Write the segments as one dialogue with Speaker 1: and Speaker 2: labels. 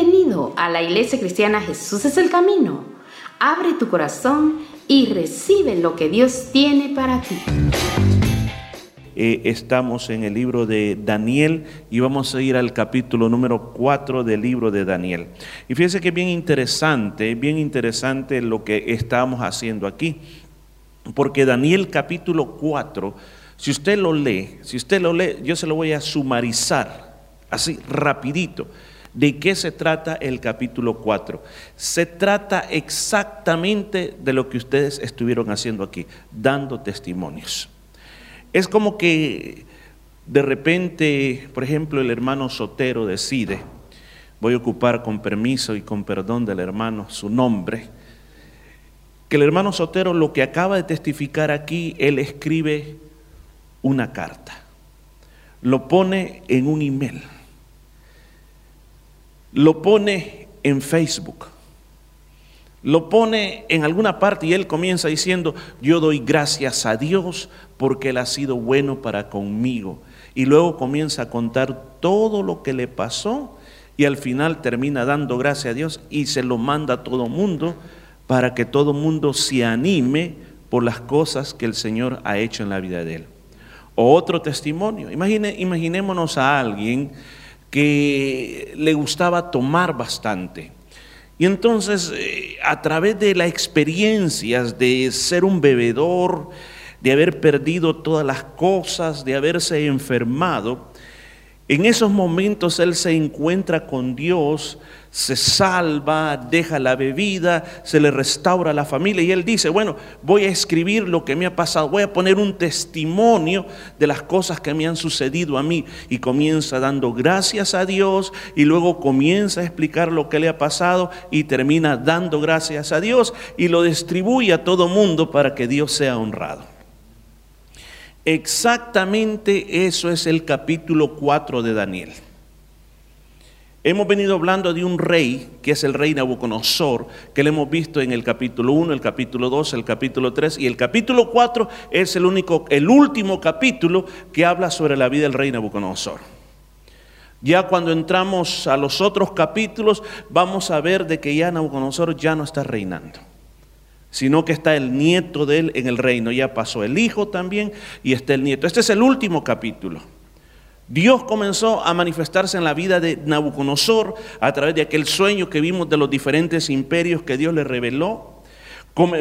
Speaker 1: Bienvenido a la Iglesia Cristiana Jesús es el Camino. Abre tu corazón y recibe lo que Dios tiene para ti.
Speaker 2: Eh, estamos en el libro de Daniel y vamos a ir al capítulo número 4 del libro de Daniel. Y fíjense que bien interesante, bien interesante lo que estamos haciendo aquí, porque Daniel capítulo 4, si usted lo lee, si usted lo lee, yo se lo voy a sumarizar así rapidito. ¿De qué se trata el capítulo 4? Se trata exactamente de lo que ustedes estuvieron haciendo aquí, dando testimonios. Es como que de repente, por ejemplo, el hermano Sotero decide, voy a ocupar con permiso y con perdón del hermano su nombre, que el hermano Sotero lo que acaba de testificar aquí, él escribe una carta, lo pone en un email, lo pone en Facebook lo pone en alguna parte y él comienza diciendo, yo doy gracias a Dios porque Él ha sido bueno para conmigo. Y luego comienza a contar todo lo que le pasó y al final termina dando gracias a Dios y se lo manda a todo mundo para que todo mundo se anime por las cosas que el Señor ha hecho en la vida de él. O otro testimonio, Imagine, imaginémonos a alguien que le gustaba tomar bastante. Y entonces, eh, a través de las experiencias de ser un bebedor, de haber perdido todas las cosas, de haberse enfermado, en esos momentos él se encuentra con Dios, se salva, deja la bebida, se le restaura la familia y él dice, bueno, voy a escribir lo que me ha pasado, voy a poner un testimonio de las cosas que me han sucedido a mí y comienza dando gracias a Dios y luego comienza a explicar lo que le ha pasado y termina dando gracias a Dios y lo distribuye a todo mundo para que Dios sea honrado. Exactamente eso es el capítulo 4 de Daniel. Hemos venido hablando de un rey, que es el rey Nabucodonosor, que lo hemos visto en el capítulo 1, el capítulo 2, el capítulo 3 y el capítulo 4 es el único el último capítulo que habla sobre la vida del rey Nabucodonosor. Ya cuando entramos a los otros capítulos vamos a ver de que ya Nabucodonosor ya no está reinando sino que está el nieto de él en el reino. Ya pasó el hijo también y está el nieto. Este es el último capítulo. Dios comenzó a manifestarse en la vida de Nabucodonosor a través de aquel sueño que vimos de los diferentes imperios que Dios le reveló.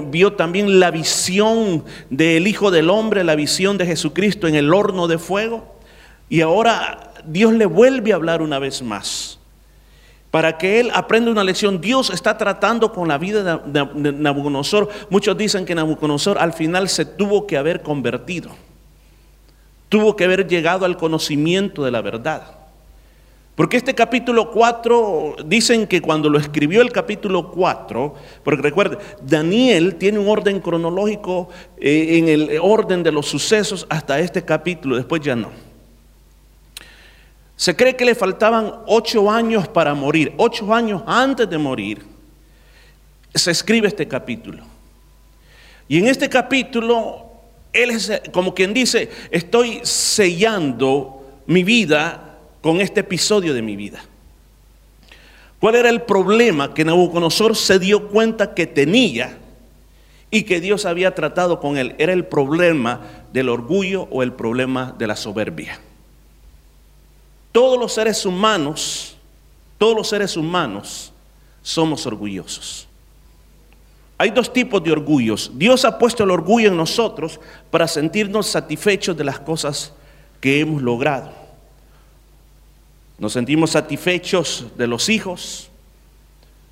Speaker 2: Vio también la visión del Hijo del Hombre, la visión de Jesucristo en el horno de fuego. Y ahora Dios le vuelve a hablar una vez más para que él aprenda una lección. Dios está tratando con la vida de Nabucodonosor. Muchos dicen que Nabucodonosor al final se tuvo que haber convertido, tuvo que haber llegado al conocimiento de la verdad. Porque este capítulo 4, dicen que cuando lo escribió el capítulo 4, porque recuerde, Daniel tiene un orden cronológico eh, en el orden de los sucesos hasta este capítulo, después ya no. Se cree que le faltaban ocho años para morir, ocho años antes de morir. Se escribe este capítulo. Y en este capítulo, él es como quien dice, estoy sellando mi vida con este episodio de mi vida. ¿Cuál era el problema que Nabucodonosor se dio cuenta que tenía y que Dios había tratado con él? Era el problema del orgullo o el problema de la soberbia. Todos los seres humanos, todos los seres humanos somos orgullosos. Hay dos tipos de orgullos. Dios ha puesto el orgullo en nosotros para sentirnos satisfechos de las cosas que hemos logrado. Nos sentimos satisfechos de los hijos,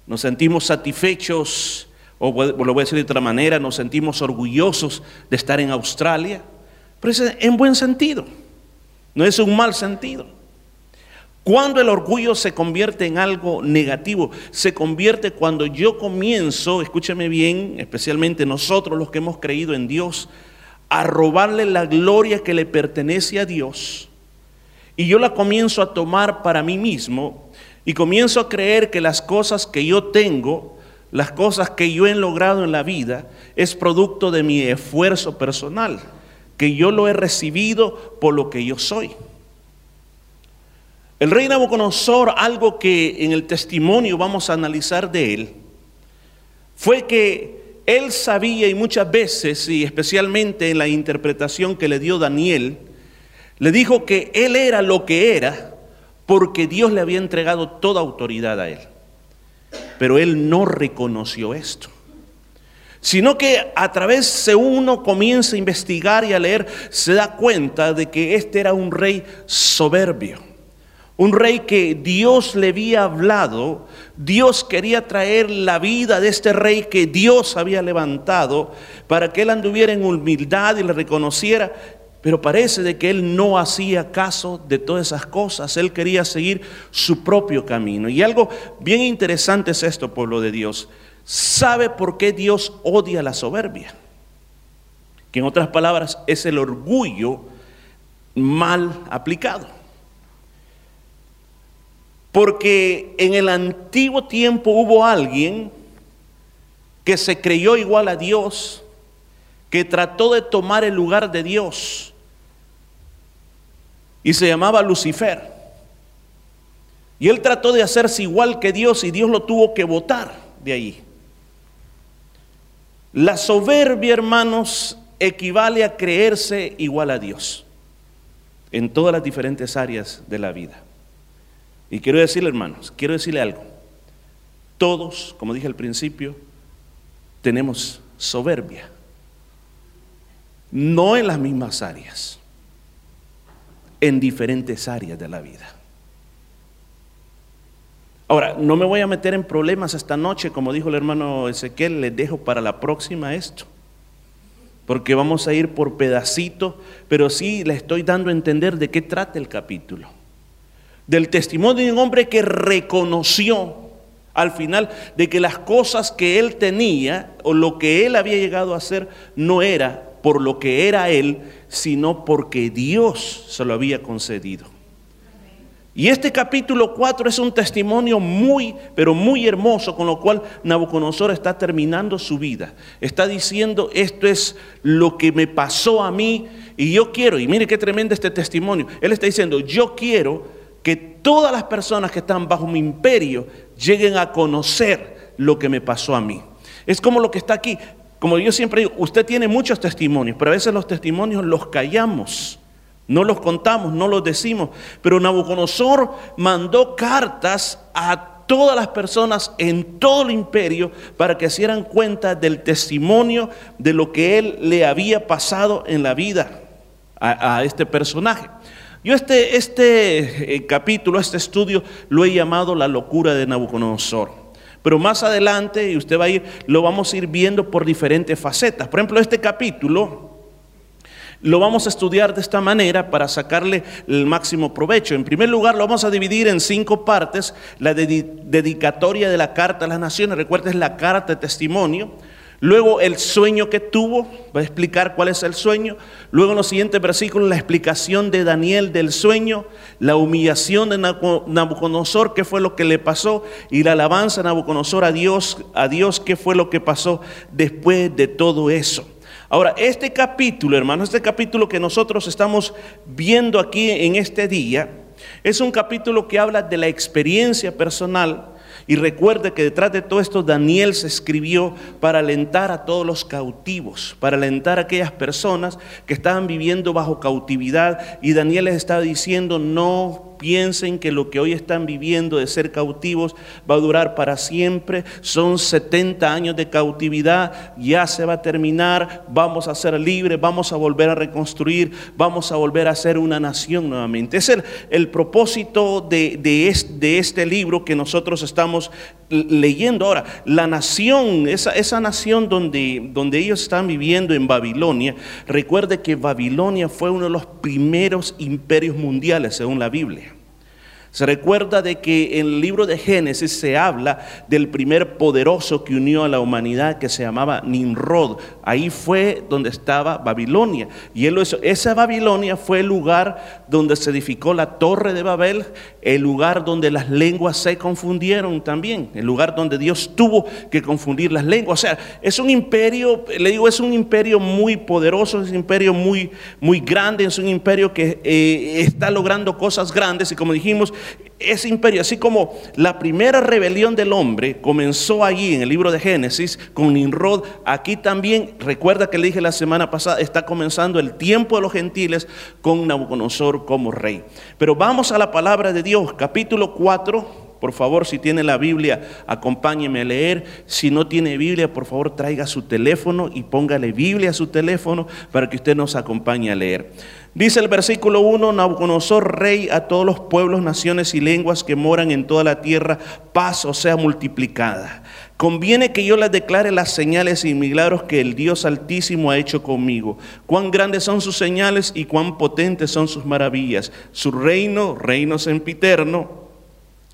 Speaker 2: nos sentimos satisfechos, o lo voy a decir de otra manera, nos sentimos orgullosos de estar en Australia, pero es en buen sentido, no es un mal sentido. Cuando el orgullo se convierte en algo negativo, se convierte cuando yo comienzo, escúcheme bien, especialmente nosotros los que hemos creído en Dios, a robarle la gloria que le pertenece a Dios. Y yo la comienzo a tomar para mí mismo y comienzo a creer que las cosas que yo tengo, las cosas que yo he logrado en la vida, es producto de mi esfuerzo personal, que yo lo he recibido por lo que yo soy. El rey Nabucodonosor, algo que en el testimonio vamos a analizar de él, fue que él sabía y muchas veces, y especialmente en la interpretación que le dio Daniel, le dijo que él era lo que era porque Dios le había entregado toda autoridad a él. Pero él no reconoció esto sino que a través de uno comienza a investigar y a leer, se da cuenta de que este era un rey soberbio, un rey que Dios le había hablado, Dios quería traer la vida de este rey que Dios había levantado para que él anduviera en humildad y le reconociera, pero parece de que él no hacía caso de todas esas cosas, él quería seguir su propio camino. Y algo bien interesante es esto, pueblo de Dios sabe por qué Dios odia la soberbia. Que en otras palabras es el orgullo mal aplicado. Porque en el antiguo tiempo hubo alguien que se creyó igual a Dios, que trató de tomar el lugar de Dios y se llamaba Lucifer. Y él trató de hacerse igual que Dios y Dios lo tuvo que votar de ahí. La soberbia, hermanos, equivale a creerse igual a Dios en todas las diferentes áreas de la vida. Y quiero decirle, hermanos, quiero decirle algo. Todos, como dije al principio, tenemos soberbia. No en las mismas áreas, en diferentes áreas de la vida. Ahora, no me voy a meter en problemas esta noche, como dijo el hermano Ezequiel, les dejo para la próxima esto, porque vamos a ir por pedacito, pero sí le estoy dando a entender de qué trata el capítulo. Del testimonio de un hombre que reconoció al final de que las cosas que él tenía o lo que él había llegado a hacer no era por lo que era él, sino porque Dios se lo había concedido. Y este capítulo 4 es un testimonio muy, pero muy hermoso, con lo cual Nabucodonosor está terminando su vida. Está diciendo, esto es lo que me pasó a mí y yo quiero, y mire qué tremendo este testimonio. Él está diciendo, yo quiero todas las personas que están bajo mi imperio lleguen a conocer lo que me pasó a mí. Es como lo que está aquí. Como yo siempre digo, usted tiene muchos testimonios, pero a veces los testimonios los callamos. No los contamos, no los decimos, pero Nabucodonosor mandó cartas a todas las personas en todo el imperio para que se dieran cuenta del testimonio de lo que él le había pasado en la vida a, este personaje. Yo este, este eh, capítulo, este estudio, lo he llamado la locura de Nabucodonosor. Pero más adelante, y usted va a ir, lo vamos a ir viendo por diferentes facetas. Por ejemplo, este capítulo lo vamos a estudiar de esta manera para sacarle el máximo provecho. En primer lugar, lo vamos a dividir en cinco partes. La dedicatoria de la carta a las naciones, recuerda, es la carta de testimonio. Luego el sueño que tuvo, va a explicar cuál es el sueño. Luego en los siguientes versículos la explicación de Daniel del sueño, la humillación de Nabucodonosor, qué fue lo que le pasó, y la alabanza de Nabucodonosor a Dios, a Dios, qué fue lo que pasó después de todo eso. Ahora, este capítulo, hermanos, este capítulo que nosotros estamos viendo aquí en este día, es un capítulo que habla de la experiencia personal y recuerde que detrás de todo esto Daniel se escribió para alentar a todos los cautivos, para alentar a aquellas personas que estaban viviendo bajo cautividad. Y Daniel les estaba diciendo, no piensen que lo que hoy están viviendo de ser cautivos va a durar para siempre. Son 70 años de cautividad, ya se va a terminar, vamos a ser libres, vamos a volver a reconstruir, vamos a volver a ser una nación nuevamente. Es el, el propósito de, de, este, libro que nosotros estamos leyendo ahora. La nación, esa, esa nación donde, donde ellos están viviendo en Babilonia, recuerde que Babilonia fue uno de los primeros imperios mundiales según la Biblia. Se recuerda de que en el libro de Génesis se habla del primer poderoso que unió a la humanidad que se llamaba Nimrod. Ahí fue donde estaba Babilonia. Y él. Esa Babilonia fue el lugar donde se edificó la torre de Babel, el lugar donde las lenguas se confundieron también, el lugar donde Dios tuvo que confundir las lenguas. O sea, es un imperio, le digo, es un imperio muy poderoso, es un imperio muy, muy grande, es un imperio que eh, está logrando cosas grandes y como dijimos, ese imperio, así como la primera rebelión del hombre comenzó allí en el libro de Génesis con Nimrod, aquí también, recuerda que le dije la semana pasada, está comenzando el tiempo de los gentiles con Nabucodonosor como rey. Pero vamos a la palabra de Dios, capítulo 4 por favor, si tiene la Biblia, acompáñeme a leer. Si no tiene Biblia, por favor, traiga su teléfono y póngale Biblia a su teléfono para que usted nos acompañe a leer. Dice el versículo 1, Nabucodonosor, rey a todos los pueblos, naciones y lenguas que moran en toda la tierra, paz o sea multiplicada. Conviene que yo les declare las señales y milagros que el Dios Altísimo ha hecho conmigo. Cuán grandes son sus señales y cuán potentes son sus maravillas. Su reino, reino sempiterno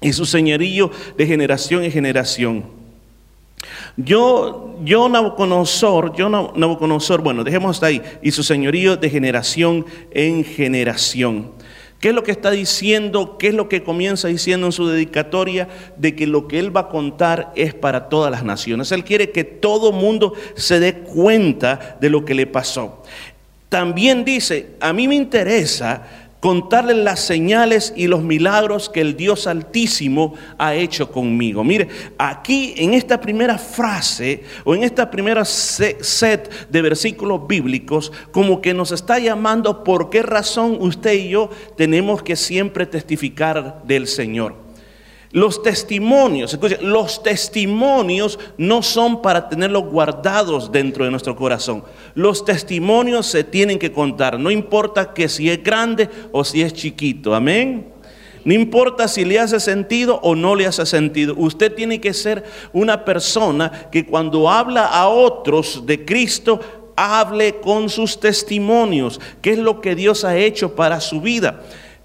Speaker 2: y su señorío de generación en generación. Yo, yo Nabucodonosor, yo Nabucodonosor, bueno, dejemos hasta ahí, y su señorío de generación en generación. ¿Qué es lo que está diciendo? ¿Qué es lo que comienza diciendo en su dedicatoria? De que lo que él va a contar es para todas las naciones. Él quiere que todo mundo se dé cuenta de lo que le pasó. También dice, a mí me interesa contarles las señales y los milagros que el Dios Altísimo ha hecho conmigo. Mire, aquí en esta primera frase o en esta primera set de versículos bíblicos, como que nos está llamando por qué razón usted y yo tenemos que siempre testificar del Señor. Los testimonios, escuchen, los testimonios no son para tenerlos guardados dentro de nuestro corazón. Los testimonios se tienen que contar, no importa que si es grande o si es chiquito, amén. No importa si le hace sentido o no le hace sentido. Usted tiene que ser una persona que cuando habla a otros de Cristo, hable con sus testimonios, qué es lo que Dios ha hecho para su vida.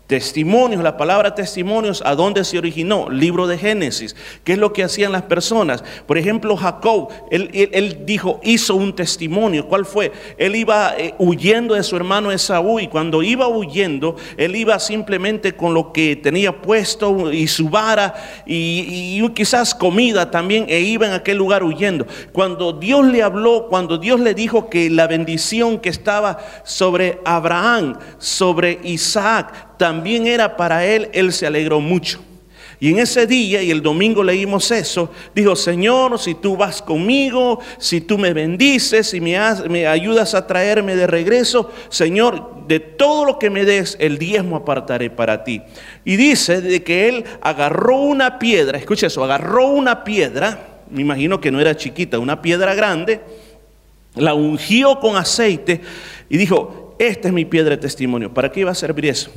Speaker 2: Testimonios, la palabra testimonios, ¿a dónde se originó? Libro de Génesis. ¿Qué es lo que hacían las personas? Por ejemplo, Jacob, él, dijo, hizo un testimonio. ¿Cuál fue? Él iba eh, huyendo de su hermano Esaú y cuando iba huyendo, él iba simplemente con lo que tenía puesto y su vara y, y quizás comida también e iba en aquel lugar huyendo. Cuando Dios le habló, cuando Dios le dijo que la bendición que estaba sobre Abraham, sobre Isaac, también era para él, él se alegró mucho. Y en ese día, y el domingo leímos eso, dijo, Señor, si tú vas conmigo, si tú me bendices, si me, me, ayudas a traerme de regreso, Señor, de todo lo que me des, el diezmo apartaré para ti. Y dice de que él agarró una piedra, escucha eso, agarró una piedra, me imagino que no era chiquita, una piedra grande, la ungió con aceite y dijo, esta es mi piedra de testimonio. ¿Para qué iba a servir eso?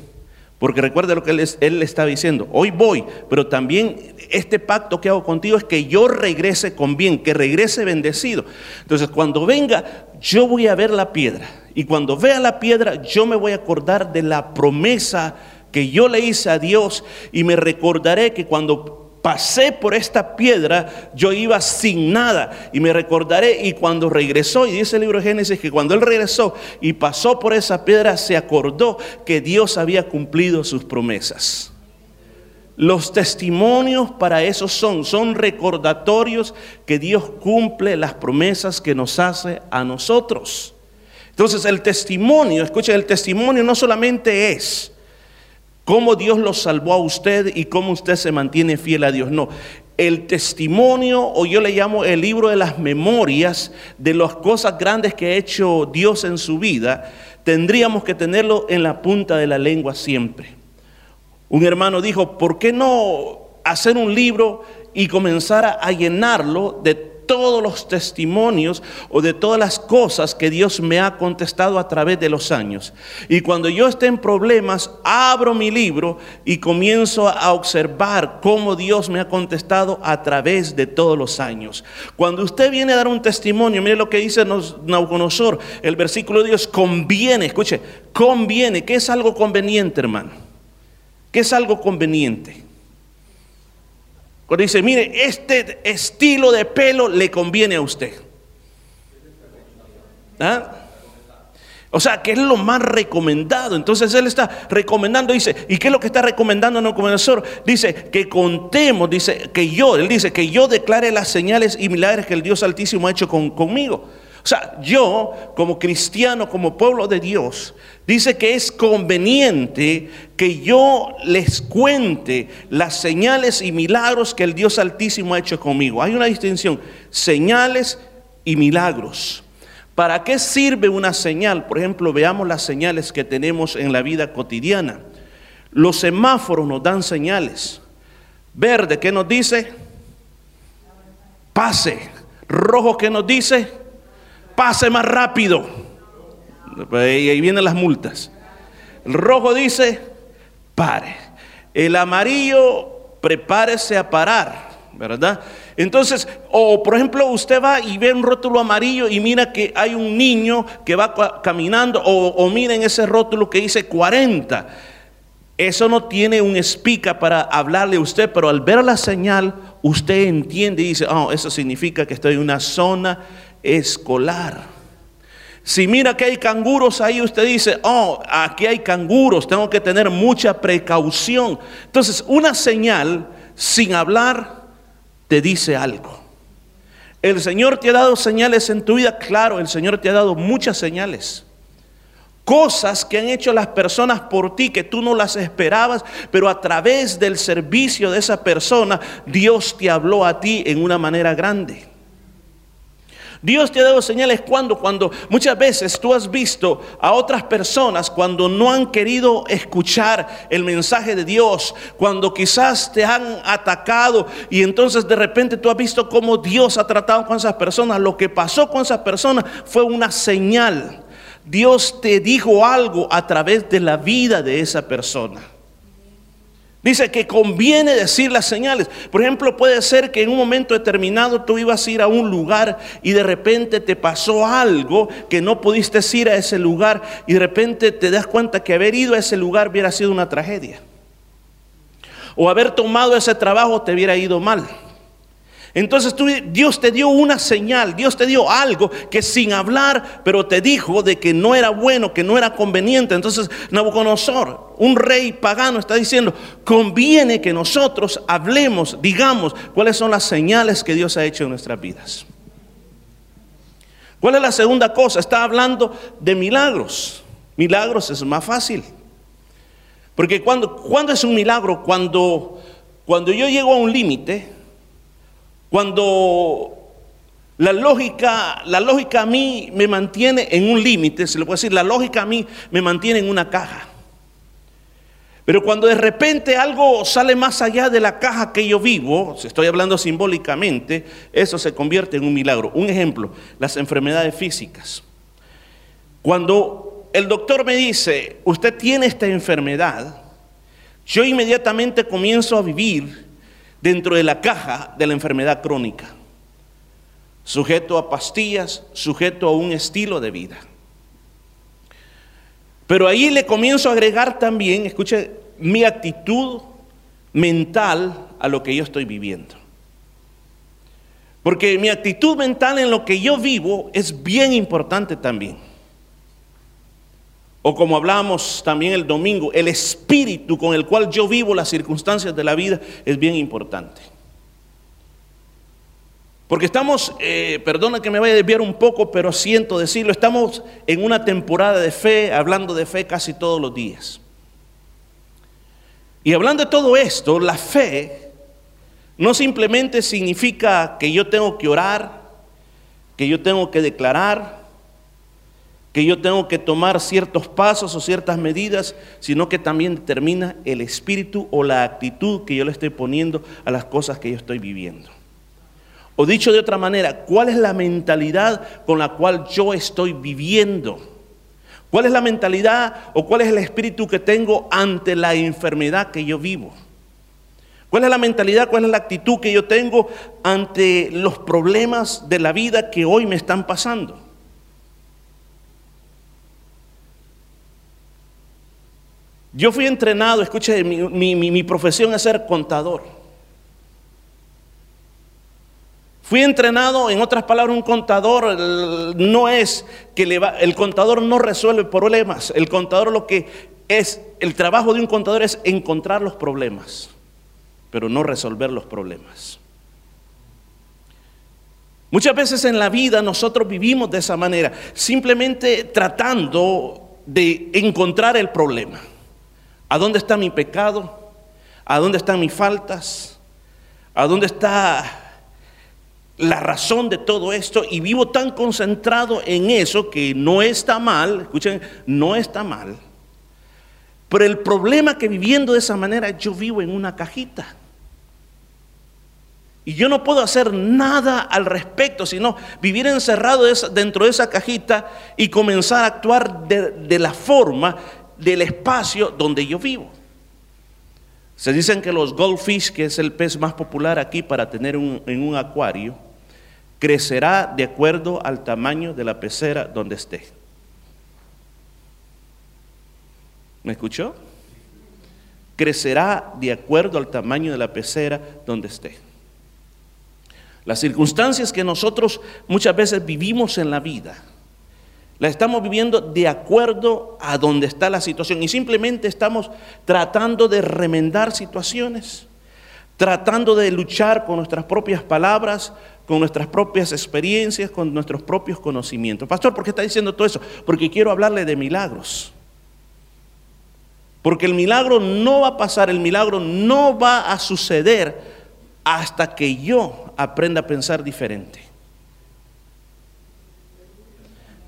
Speaker 2: Porque recuerda lo que él, él, le está diciendo, hoy voy, pero también este pacto que hago contigo es que yo regrese con bien, que regrese bendecido. Entonces, cuando venga, yo voy a ver la piedra. Y cuando vea la piedra, yo me voy a acordar de la promesa que yo le hice a Dios y me recordaré que cuando pasé por esta piedra, yo iba sin nada y me recordaré y cuando regresó, y dice el libro de Génesis que cuando él regresó y pasó por esa piedra, se acordó que Dios había cumplido sus promesas. Los testimonios para eso son, son recordatorios que Dios cumple las promesas que nos hace a nosotros. Entonces el testimonio, escuchen, el testimonio no solamente es cómo Dios lo salvó a usted y cómo usted se mantiene fiel a Dios. No, el testimonio, o yo le llamo el libro de las memorias de las cosas grandes que ha hecho Dios en su vida, tendríamos que tenerlo en la punta de la lengua siempre. Un hermano dijo, ¿por qué no hacer un libro y comenzar a llenarlo de todos los testimonios o de todas las cosas que Dios me ha contestado a través de los años. Y cuando yo esté en problemas, abro mi libro y comienzo a observar cómo Dios me ha contestado a través de todos los años. Cuando usted viene a dar un testimonio, mire lo que dice Nauconosor, el versículo de Dios, conviene, escuche, conviene, ¿qué es algo conveniente, hermano? ¿Qué es algo conveniente? Cuando dice, mire, este estilo de pelo le conviene a usted. ¿Ah? O sea, que es lo más recomendado. Entonces él está recomendando, dice, ¿y qué es lo que está recomendando el comenzador? Dice que contemos, dice que yo, él dice que yo declare las señales y milagros que el Dios Altísimo ha hecho conmigo. O sea, yo como cristiano, como pueblo de Dios, dice que es conveniente que yo les cuente las señales y milagros que el Dios Altísimo ha hecho conmigo. Hay una distinción, señales y milagros. ¿Para qué sirve una señal? Por ejemplo, veamos las señales que tenemos en la vida cotidiana. Los semáforos nos dan señales. Verde, ¿qué nos dice? Pase. Rojo, ¿qué nos dice? Pase más rápido. Y ahí vienen las multas. El rojo dice, pare. El amarillo, prepárese a parar, ¿verdad? Entonces, o por ejemplo, usted va y ve un rótulo amarillo y mira que hay un niño que va caminando, o, o miren ese rótulo que dice 40. Eso no tiene un espica para hablarle a usted, pero al ver la señal, usted entiende y dice, oh, eso significa que estoy en una zona escolar. Si mira que hay canguros ahí, usted dice, oh, aquí hay canguros, tengo que tener mucha precaución. Entonces, una señal sin hablar te dice algo. El Señor te ha dado señales en tu vida, claro, el Señor te ha dado muchas señales. Cosas que han hecho las personas por ti que tú no las esperabas, pero a través del servicio de esa persona, Dios te habló a ti en una manera grande. Dios te ha dado señales cuando, cuando muchas veces tú has visto a otras personas cuando no han querido escuchar el mensaje de Dios, cuando quizás te han atacado y entonces de repente tú has visto cómo Dios ha tratado con esas personas. Lo que pasó con esas personas fue una señal. Dios te dijo algo a través de la vida de esa persona. Dice que conviene decir las señales. Por ejemplo, puede ser que en un momento determinado tú ibas a ir a un lugar y de repente te pasó algo que no pudiste ir a ese lugar y de repente te das cuenta que haber ido a ese lugar hubiera sido una tragedia. O haber tomado ese trabajo te hubiera ido mal. Entonces tú, Dios te dio una señal, Dios te dio algo que sin hablar, pero te dijo de que no era bueno, que no era conveniente. Entonces Nabucodonosor, un rey pagano, está diciendo, conviene que nosotros hablemos, digamos cuáles son las señales que Dios ha hecho en nuestras vidas. ¿Cuál es la segunda cosa? Está hablando de milagros. Milagros es más fácil. Porque cuando, cuando es un milagro, cuando, cuando yo llego a un límite, cuando la lógica, la lógica a mí me mantiene en un límite, se le puede decir, la lógica a mí me mantiene en una caja. Pero cuando de repente algo sale más allá de la caja que yo vivo, estoy hablando simbólicamente, eso se convierte en un milagro. Un ejemplo, las enfermedades físicas. Cuando el doctor me dice, usted tiene esta enfermedad, yo inmediatamente comienzo a vivir dentro de la caja de la enfermedad crónica, sujeto a pastillas, sujeto a un estilo de vida. Pero ahí le comienzo a agregar también, escuche, mi actitud mental a lo que yo estoy viviendo. Porque mi actitud mental en lo que yo vivo es bien importante también. O como hablábamos también el domingo, el espíritu con el cual yo vivo las circunstancias de la vida es bien importante. Porque estamos, eh, perdona que me vaya a desviar un poco, pero siento decirlo, estamos en una temporada de fe, hablando de fe casi todos los días. Y hablando de todo esto, la fe no simplemente significa que yo tengo que orar, que yo tengo que declarar, que yo tengo que tomar ciertos pasos o ciertas medidas, sino que también determina el espíritu o la actitud que yo le estoy poniendo a las cosas que yo estoy viviendo. O dicho de otra manera, ¿cuál es la mentalidad con la cual yo estoy viviendo? ¿Cuál es la mentalidad o cuál es el espíritu que tengo ante la enfermedad que yo vivo? ¿Cuál es la mentalidad, cuál es la actitud que yo tengo ante los problemas de la vida que hoy me están pasando? Yo fui entrenado, escuche, mi, profesión es ser contador. Fui entrenado, en otras palabras, un contador no es que le va, el contador no resuelve problemas. El contador lo que es, el trabajo de un contador es encontrar los problemas, pero no resolver los problemas. Muchas veces en la vida nosotros vivimos de esa manera, simplemente tratando de encontrar el problema. ¿A dónde está mi pecado? ¿A dónde están mis faltas? ¿A dónde está la razón de todo esto y vivo tan concentrado en eso que no está mal, escuchen, no está mal. Pero el problema que viviendo de esa manera yo vivo en una cajita. Y yo no puedo hacer nada al respecto, sino vivir encerrado dentro de esa cajita y comenzar a actuar de, la forma del espacio donde yo vivo. Se dicen que los goldfish, que es el pez más popular aquí para tener en un acuario, crecerá de acuerdo al tamaño de la pecera donde esté. ¿Me escuchó? Crecerá de acuerdo al tamaño de la pecera donde esté. Las circunstancias que nosotros muchas veces vivimos en la vida, las estamos viviendo de acuerdo a donde está la situación y simplemente estamos tratando de remendar situaciones, tratando de luchar con nuestras propias palabras, con nuestras propias experiencias, con nuestros propios conocimientos. Pastor, ¿por qué está diciendo todo eso? Porque quiero hablarle de milagros. Porque el milagro no va a pasar, el milagro no va a suceder hasta que yo aprenda a pensar diferente.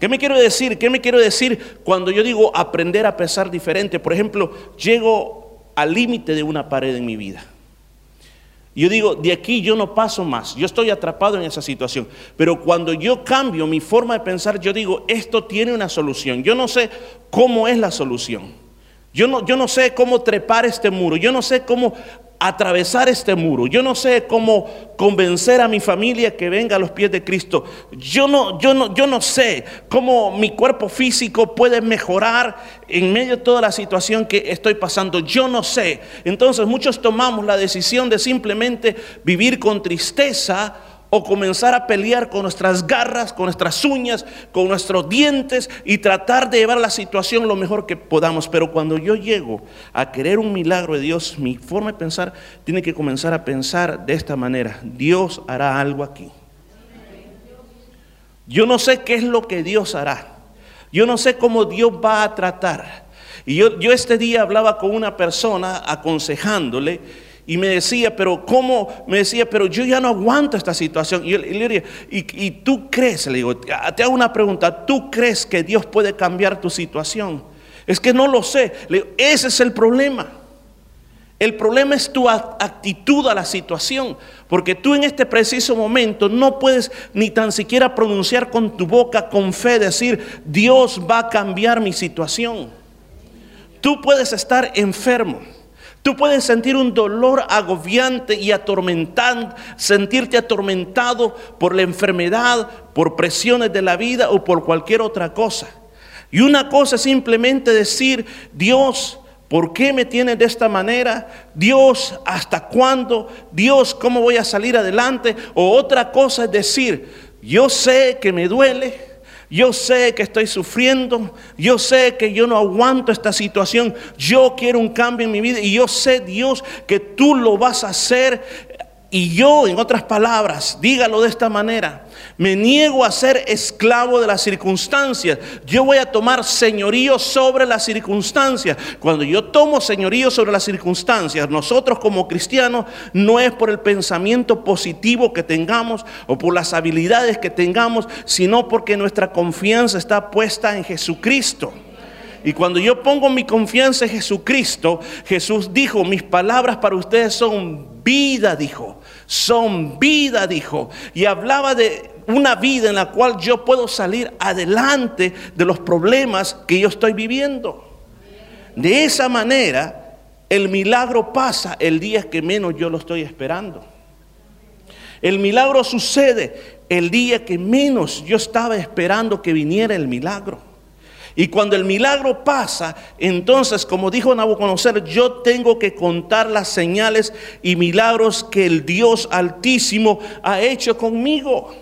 Speaker 2: ¿Qué me quiero decir? ¿Qué me quiero decir cuando yo digo aprender a pensar diferente? Por ejemplo, llego al límite de una pared en mi vida. Yo digo, de aquí yo no paso más, yo estoy atrapado en esa situación. Pero cuando yo cambio mi forma de pensar, yo digo, esto tiene una solución. Yo no sé cómo es la solución. Yo no, yo no sé cómo trepar este muro, yo no sé cómo atravesar este muro. Yo no sé cómo convencer a mi familia que venga a los pies de Cristo. Yo no, yo no, yo no sé cómo mi cuerpo físico puede mejorar en medio de toda la situación que estoy pasando. Yo no sé. Entonces muchos tomamos la decisión de simplemente vivir con tristeza o comenzar a pelear con nuestras garras, con nuestras uñas, con nuestros dientes y tratar de llevar la situación lo mejor que podamos. Pero cuando yo llego a querer un milagro de Dios, mi forma de pensar tiene que comenzar a pensar de esta manera. Dios hará algo aquí. Yo no sé qué es lo que Dios hará. Yo no sé cómo Dios va a tratar. Y yo, yo este día hablaba con una persona aconsejándole y me decía, pero ¿cómo? Me decía, pero yo ya no aguanto esta situación. Y, le diría, ¿y, ¿y, tú crees? Le digo, te hago una pregunta, ¿tú crees que Dios puede cambiar tu situación? Es que no lo sé. Ese es el problema. El problema es tu actitud a la situación, porque tú en este preciso momento no puedes ni tan siquiera pronunciar con tu boca con fe, decir, Dios va a cambiar mi situación. Tú puedes estar enfermo. Tú puedes sentir un dolor agobiante y atormentante, sentirte atormentado por la enfermedad, por presiones de la vida o por cualquier otra cosa. Y una cosa es simplemente decir, Dios, ¿por qué me tienes de esta manera? Dios, ¿hasta cuándo? Dios, ¿cómo voy a salir adelante? O otra cosa es decir, yo sé que me duele, yo sé que estoy sufriendo, yo sé que yo no aguanto esta situación, yo quiero un cambio en mi vida y yo sé, Dios, que tú lo vas a hacer y yo, en otras palabras, dígalo de esta manera, me niego a ser esclavo de las circunstancias. Yo voy a tomar señorío sobre las circunstancias. Cuando yo tomo señorío sobre las circunstancias, nosotros como cristianos no es por el pensamiento positivo que tengamos o por las habilidades que tengamos, sino porque nuestra confianza está puesta en Jesucristo. Y cuando yo pongo mi confianza en Jesucristo, Jesús dijo, mis palabras para ustedes son vida, dijo son vida, dijo. Y hablaba de una vida en la cual yo puedo salir adelante de los problemas que yo estoy viviendo. De esa manera, el milagro pasa el día que menos yo lo estoy esperando. El milagro sucede el día que menos yo estaba esperando que viniera el milagro. Y cuando el milagro pasa, entonces, como dijo Nabucodonosor, yo tengo que contar las señales y milagros que el Dios Altísimo ha hecho conmigo.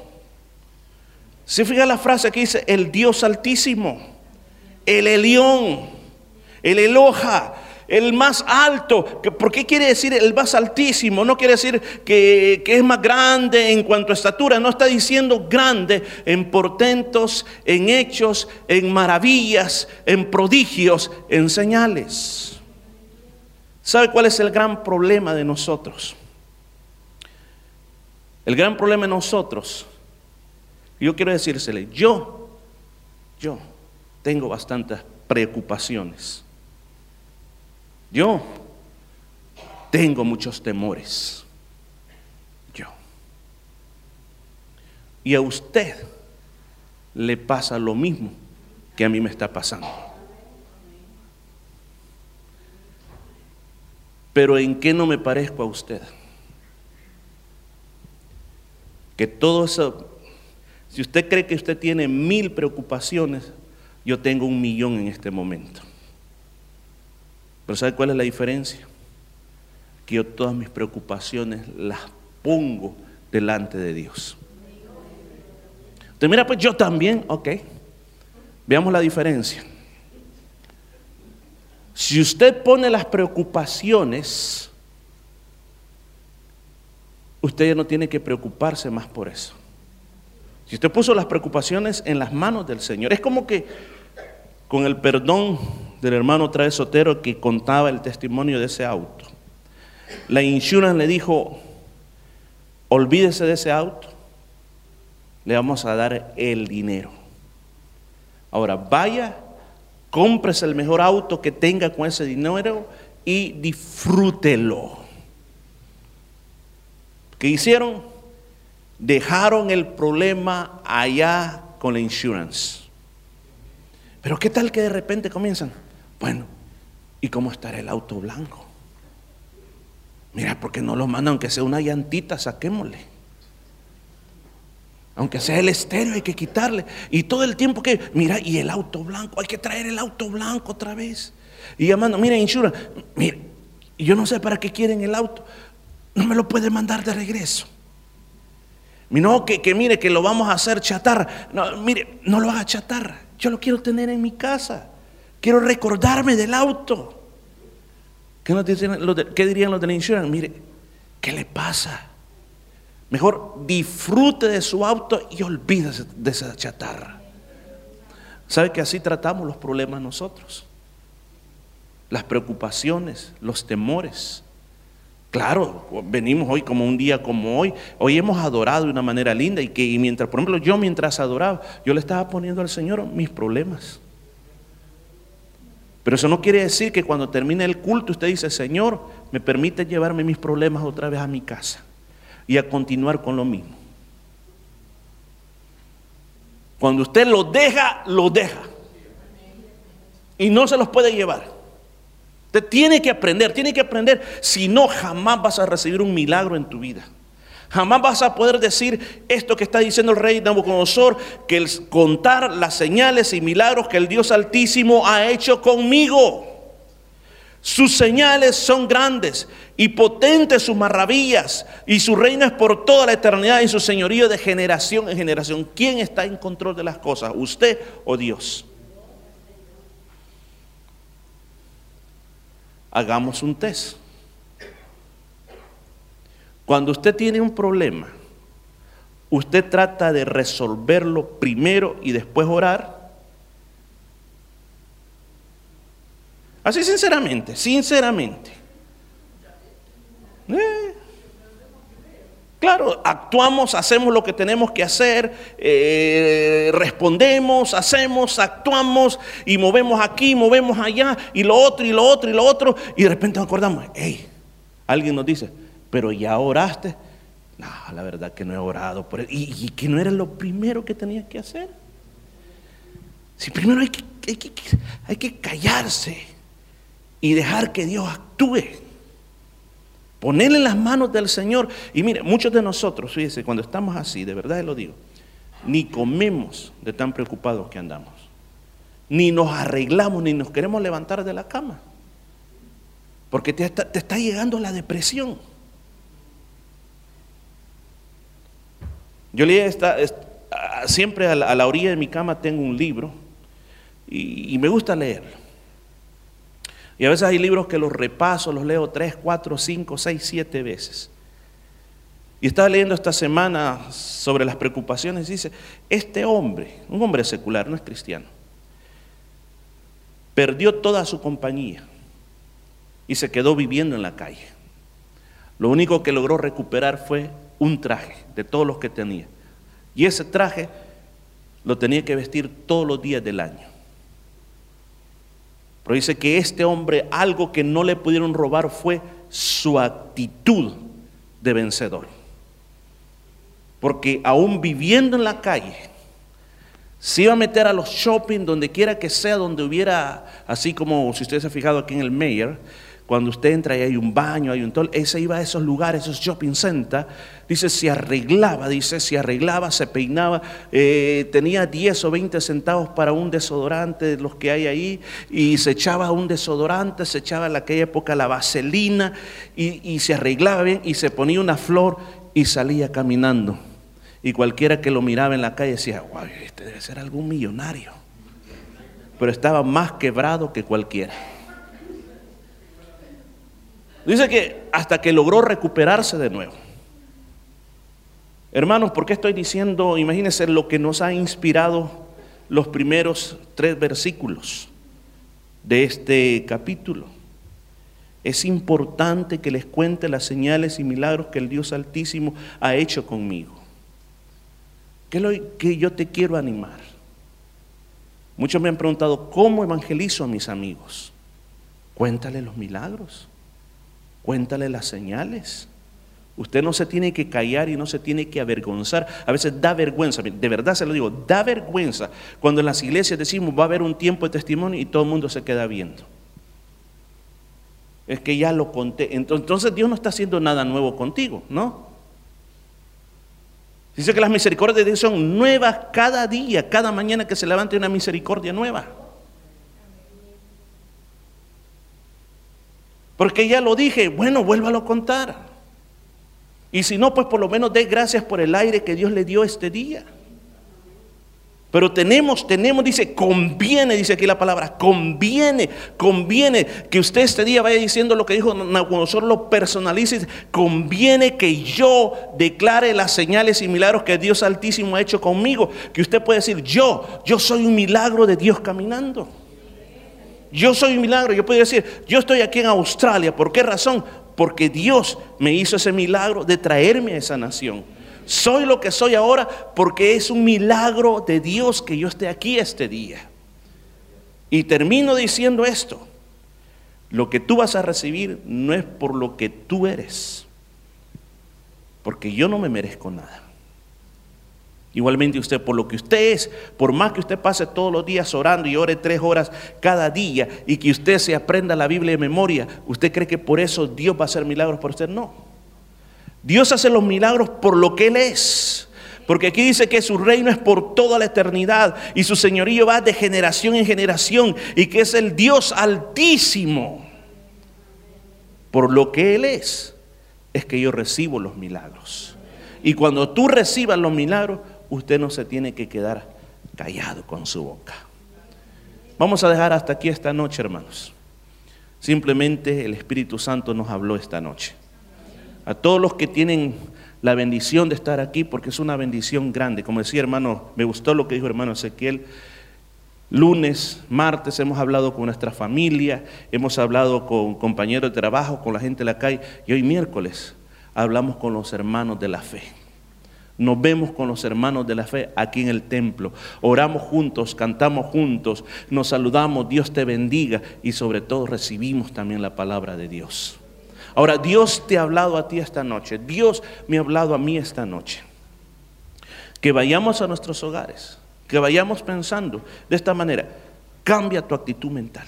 Speaker 2: Se fija la frase que dice, el Dios Altísimo, el Elión, el Eloja, el más alto. ¿Por qué quiere decir el más altísimo? No quiere decir que, es más grande en cuanto a estatura, no está diciendo grande en portentos, en hechos, en maravillas, en prodigios, en señales. ¿Sabe cuál es el gran problema de nosotros? El gran problema de nosotros, yo quiero decírsele, yo, yo tengo bastantes preocupaciones. Yo tengo muchos temores. Yo. Y a usted le pasa lo mismo que a mí me está pasando. Pero ¿en qué no me parezco a usted? Que todo eso, si usted cree que usted tiene mil preocupaciones, yo tengo un millón en este momento. Pero ¿sabe cuál es la diferencia? Que yo todas mis preocupaciones las pongo delante de Dios. Entonces, mira, pues yo también, ok. Veamos la diferencia. Si usted pone las preocupaciones, usted ya no tiene que preocuparse más por eso. Si usted puso las preocupaciones en las manos del Señor, es como que con el perdón del hermano Trae Sotero que contaba el testimonio de ese auto. La insurance le dijo, olvídese de ese auto, le vamos a dar el dinero. Ahora, vaya, cómprese el mejor auto que tenga con ese dinero y disfrútelo. ¿Qué hicieron? Dejaron el problema allá con la insurance. Pero ¿qué tal que de repente comienzan? Bueno, ¿y cómo estará el auto blanco? Mira, porque no lo mandan, aunque sea una llantita, saquémosle. Aunque sea el estéreo, hay que quitarle. Y todo el tiempo que, mira, y el auto blanco, hay que traer el auto blanco otra vez. Y llamando, mira, Insura, mire, yo no sé para qué quieren el auto. No me lo puede mandar de regreso. No, que, que mire, que lo vamos a hacer chatarra. No, mire, no lo haga chatarra. Yo lo quiero tener en mi casa. Quiero recordarme del auto. ¿Qué, dirían los de la insurance? Mire, ¿qué le pasa? Mejor disfrute de su auto y olvídese de esa chatarra. ¿Sabe que así tratamos los problemas nosotros? Las preocupaciones, los temores. Claro, venimos hoy como un día como hoy. Hoy hemos adorado de una manera linda y que mientras, por ejemplo, yo mientras adoraba, yo le estaba poniendo al Señor mis problemas. Pero eso no quiere decir que cuando termine el culto usted dice, Señor, me permite llevarme mis problemas otra vez a mi casa y a continuar con lo mismo. Cuando usted lo deja, lo deja. Y no se los puede llevar. Usted tiene que aprender, tiene que aprender. Si no, jamás vas a recibir un milagro en tu vida. Jamás vas a poder decir esto que está diciendo el rey Nabucodonosor, que el contar las señales y milagros que el Dios Altísimo ha hecho conmigo. Sus señales son grandes y potentes sus maravillas y su reino es por toda la eternidad y su señorío de generación en generación. ¿Quién está en control de las cosas? ¿Usted o Dios? Hagamos un test. Cuando usted tiene un problema, usted trata de resolverlo primero y después orar. Así sinceramente, sinceramente. Eh, Claro, actuamos, hacemos lo que tenemos que hacer, eh, respondemos, hacemos, actuamos y movemos aquí, movemos allá y lo otro y lo otro y lo otro y de repente nos acordamos, hey, alguien nos dice, pero ya oraste. No, la verdad que no he orado por él. Y, que no era lo primero que tenías que hacer. Si primero hay que, hay que, hay que callarse y dejar que Dios actúe. Ponerle en las manos del Señor. Y mire, muchos de nosotros, fíjese, cuando estamos así, de verdad lo digo, ni comemos de tan preocupados que andamos. Ni nos arreglamos, ni nos queremos levantar de la cama. Porque te está, llegando la depresión. Yo leí esta, siempre a la, orilla de mi cama tengo un libro y, y me gusta leerlo. Y a veces hay libros que los repaso, los leo tres, cuatro, cinco, seis, siete veces. Y estaba leyendo esta semana sobre las preocupaciones. Dice, este hombre, un hombre secular, no es cristiano, perdió toda su compañía y se quedó viviendo en la calle. Lo único que logró recuperar fue un traje de todos los que tenía. Y ese traje lo tenía que vestir todos los días del año. Pero dice que este hombre, algo que no le pudieron robar fue su actitud de vencedor. Porque aún viviendo en la calle, se iba a meter a los shopping donde quiera que sea, donde hubiera, así como si usted se ha fijado aquí en el Mayor, cuando usted entra y hay un baño, hay un tol, ese iba a esos lugares, esos shopping centers, dice, se arreglaba, dice, se arreglaba, se peinaba, eh, tenía 10 o 20 centavos para un desodorante de los que hay ahí, y se echaba un desodorante, se echaba en aquella época la vaselina, y, y se arreglaba bien, y se ponía una flor, y salía caminando. Y cualquiera que lo miraba en la calle decía, guau, este debe ser algún millonario. Pero estaba más quebrado que cualquiera. Dice que hasta que logró recuperarse de nuevo. Hermanos, ¿por qué estoy diciendo, imagínense lo que nos ha inspirado los primeros tres versículos de este capítulo? Es importante que les cuente las señales y milagros que el Dios Altísimo ha hecho conmigo. ¿Qué es lo que yo te quiero animar? Muchos me han preguntado, ¿cómo evangelizo a mis amigos? Cuéntale los milagros. Cuéntale las señales. Usted no se tiene que callar y no se tiene que avergonzar. A veces da vergüenza, de verdad se lo digo, da vergüenza cuando en las iglesias decimos va a haber un tiempo de testimonio y todo el mundo se queda viendo. Es que ya lo conté. Entonces Dios no está haciendo nada nuevo contigo, ¿no? Dice que las misericordias de Dios son nuevas cada día, cada mañana que se levante una misericordia nueva. Porque ya lo dije, bueno, vuélvalo a contar. Y si no, pues por lo menos dé gracias por el aire que Dios le dio este día. Pero tenemos, tenemos, dice, conviene, dice aquí la palabra, conviene, conviene que usted este día vaya diciendo lo que dijo Nabucodonosor, lo personalice, conviene que yo declare las señales y milagros que Dios Altísimo ha hecho conmigo, que usted puede decir, yo, yo soy un milagro de Dios caminando. Yo soy un milagro. Yo puedo decir, yo estoy aquí en Australia. ¿Por qué razón? Porque Dios me hizo ese milagro de traerme a esa nación. Soy lo que soy ahora porque es un milagro de Dios que yo esté aquí este día. Y termino diciendo esto. Lo que tú vas a recibir no es por lo que tú eres. Porque yo no me merezco nada. Igualmente usted, por lo que usted es, por más que usted pase todos los días orando y ore tres horas cada día y que usted se aprenda la Biblia de memoria, ¿usted cree que por eso Dios va a hacer milagros por usted? No. Dios hace los milagros por lo que Él es. Porque aquí dice que su reino es por toda la eternidad y su señorío va de generación en generación y que es el Dios altísimo. Por lo que Él es, es que yo recibo los milagros. Y cuando tú recibas los milagros, usted no se tiene que quedar callado con su boca. Vamos a dejar hasta aquí esta noche, hermanos. Simplemente el Espíritu Santo nos habló esta noche. A todos los que tienen la bendición de estar aquí, porque es una bendición grande. Como decía hermano, me gustó lo que dijo hermano Ezequiel. Lunes, martes hemos hablado con nuestra familia, hemos hablado con compañeros de trabajo, con la gente de la calle, y hoy miércoles hablamos con los hermanos de la fe. Nos vemos con los hermanos de la fe aquí en el templo. Oramos juntos, cantamos juntos, nos saludamos, Dios te bendiga y sobre todo recibimos también la palabra de Dios. Ahora, Dios te ha hablado a ti esta noche, Dios me ha hablado a mí esta noche. Que vayamos a nuestros hogares, que vayamos pensando de esta manera, cambia tu actitud mental.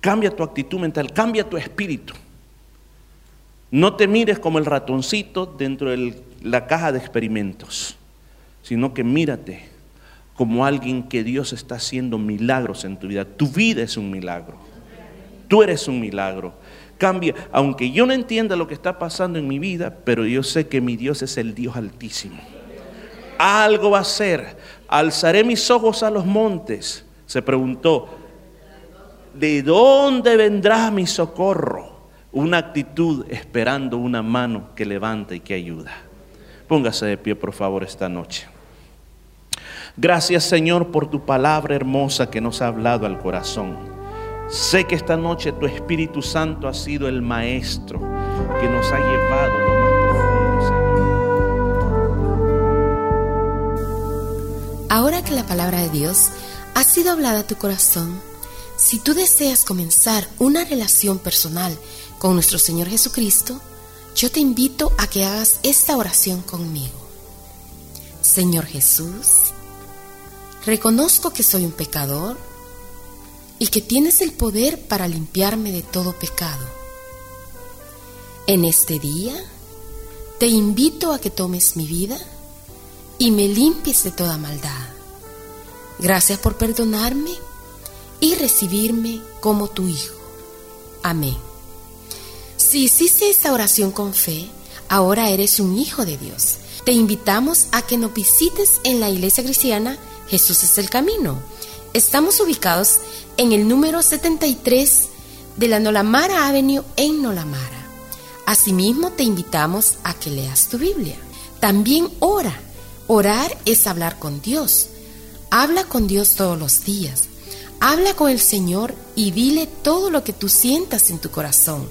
Speaker 2: Cambia tu actitud mental, cambia tu espíritu. No te mires como el ratoncito dentro de la caja de experimentos, sino que mírate como alguien que Dios está haciendo milagros en tu vida. Tu vida es un milagro. Tú eres un milagro. Cambia, aunque yo no entienda lo que está pasando en mi vida, pero yo sé que mi Dios es el Dios altísimo. Algo va a ser. Alzaré mis ojos a los montes. Se preguntó, ¿de dónde vendrá mi socorro? Una actitud esperando una mano que levanta y que ayuda. Póngase de pie, por favor, esta noche. Gracias, Señor, por tu palabra hermosa que nos ha hablado al corazón. Sé que esta noche tu Espíritu Santo ha sido el maestro que nos ha llevado lo más
Speaker 3: profundo. Ahora que la palabra de Dios ha sido hablada a tu corazón, si tú deseas comenzar una relación personal con nuestro Señor Jesucristo, yo te invito a que hagas esta oración conmigo. Señor Jesús, reconozco que soy un pecador y que tienes el poder para limpiarme de todo pecado. En este día, te invito a que tomes mi vida y me limpies de toda maldad. Gracias por perdonarme y recibirme como tu Hijo. Amén. Si hiciste esta oración con fe, ahora eres un hijo de Dios. Te invitamos a que nos visites en la iglesia cristiana Jesús es el Camino. Estamos ubicados en el número 73 de la Nolamara Avenue en Nolamara. Asimismo, te invitamos a que leas tu Biblia. También ora. Orar es hablar con Dios. Habla con Dios todos los días. Habla con el Señor y dile todo lo que tú sientas en tu corazón.